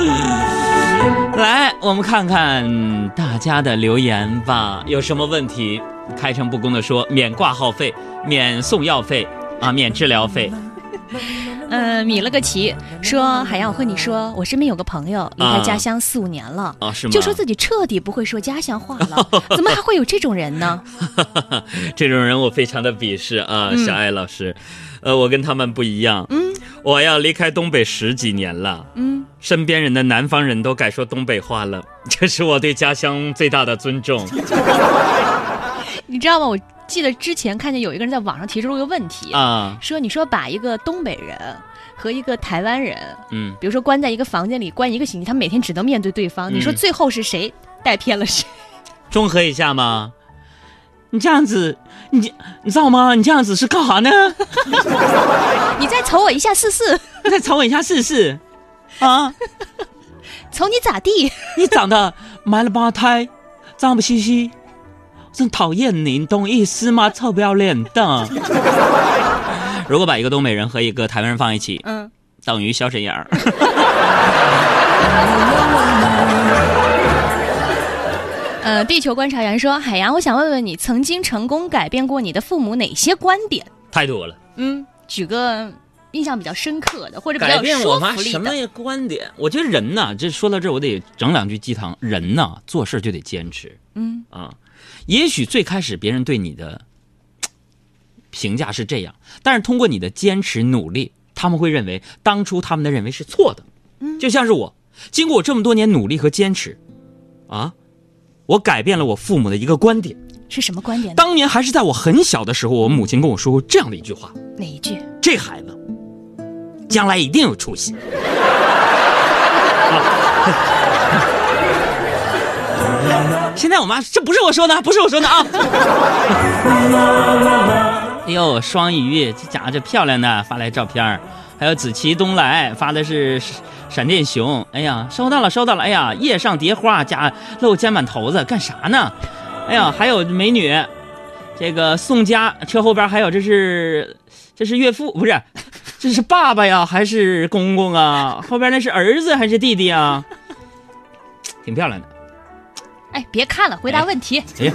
来，我们看看大家的留言吧，有什么问题？开诚布公的说，免挂号费，免送药费，啊，免治疗费。嗯，米了个奇说，海洋，我和你说，我身边有个朋友离开家乡四五年了，啊，是吗？就说自己彻底不会说家乡话了，怎么还会有这种人呢？这种人我非常的鄙视啊，小艾老师，呃，我跟他们不一样，嗯，我要离开东北十几年了，嗯，身边人的南方人都改说东北话了，这是我对家乡最大的尊重。你知道吗？我记得之前看见有一个人在网上提出了个问题啊，说你说把一个东北人和一个台湾人，嗯，比如说关在一个房间里关一个星期，他每天只能面对对方，你说最后是谁带偏了谁？综合一下吗？你这样子，你你知道吗？你这样子是干啥呢？瞅我一下试试，再瞅我一下试试，啊？瞅你咋地？你长得埋了八胎，脏不兮兮。真讨厌你，懂意思吗？臭不要脸的！如果把一个东北人和一个台湾人放一起，嗯，等于小沈阳。呃，地球观察员说：“海洋，我想问问你，曾经成功改变过你的父母哪些观点？太多了。嗯，举个印象比较深刻的，或者比较变我妈什么观点？我觉得人呐，这说到这，我得整两句鸡汤。人呐，做事就得坚持。嗯啊。”也许最开始别人对你的评价是这样，但是通过你的坚持努力，他们会认为当初他们的认为是错的。嗯，就像是我，经过我这么多年努力和坚持，啊，我改变了我父母的一个观点。是什么观点？当年还是在我很小的时候，我母亲跟我说过这样的一句话。哪一句？这孩子将来一定有出息。现在我妈这不是我说的，不是我说的啊！哎呦，双鱼这家伙这漂亮的发来照片还有紫旗东来发的是闪电熊，哎呀，收到了收到了，哎呀，叶上蝶花加露肩膀头子干啥呢？哎呀，还有美女，这个宋佳车后边还有这是这是岳父不是，这是爸爸呀还是公公啊？后边那是儿子还是弟弟啊？挺漂亮的。哎，别看了，回答问题。哎呀，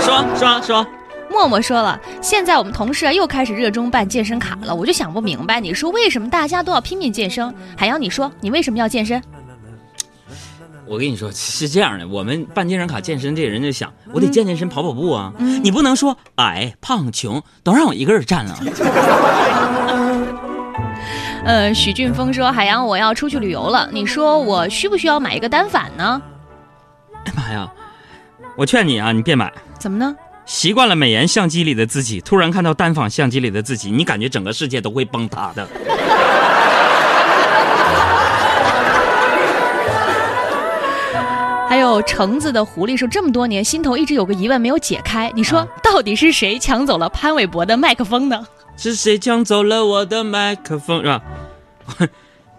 说说说，默默说了，现在我们同事啊又开始热衷办健身卡了，我就想不明白，你说为什么大家都要拼命健身？海洋，你说你为什么要健身？我跟你说是这样的，我们办健身卡健身，这人就想，我得健健身，跑跑步啊。你不能说矮、胖、穷都让我一个人占了。呃，许俊峰说，海洋，我要出去旅游了，你说我需不需要买一个单反呢？哎妈呀！我劝你啊，你别买。怎么呢？习惯了美颜相机里的自己，突然看到单反相机里的自己，你感觉整个世界都会崩塌的。还有橙子的狐狸说，这么多年心头一直有个疑问没有解开，你说到底是谁抢走了潘玮柏的麦克风呢？是谁抢走了我的麦克风？是吧？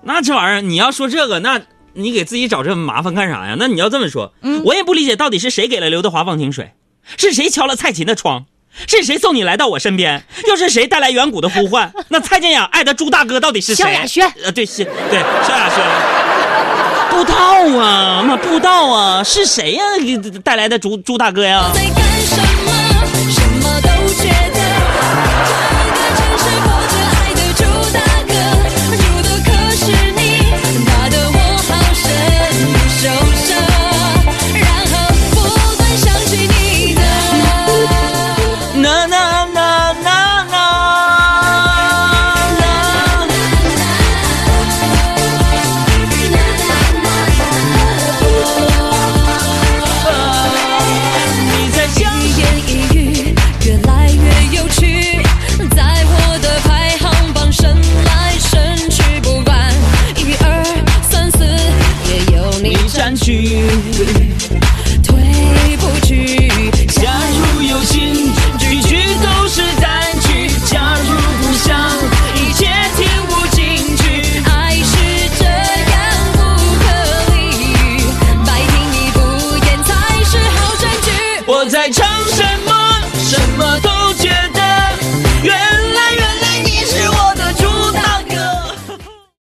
那这玩意儿你要说这个那。你给自己找这麻烦干啥呀？那你要这么说，我也不理解，到底是谁给了刘德华忘情水？是谁敲了蔡琴的窗？是谁送你来到我身边？又是谁带来远古的呼唤？那蔡健雅爱的朱大哥到底是谁？萧亚轩。呃，对，是，对，萧亚轩。不知道啊，那不知道啊，是谁呀？带来的朱朱大哥呀？去，退不去。假如有心，句句都是单句；假如不想，一切听不进去。爱是这样不可理喻，白听你敷衍才是好证据。我在唱。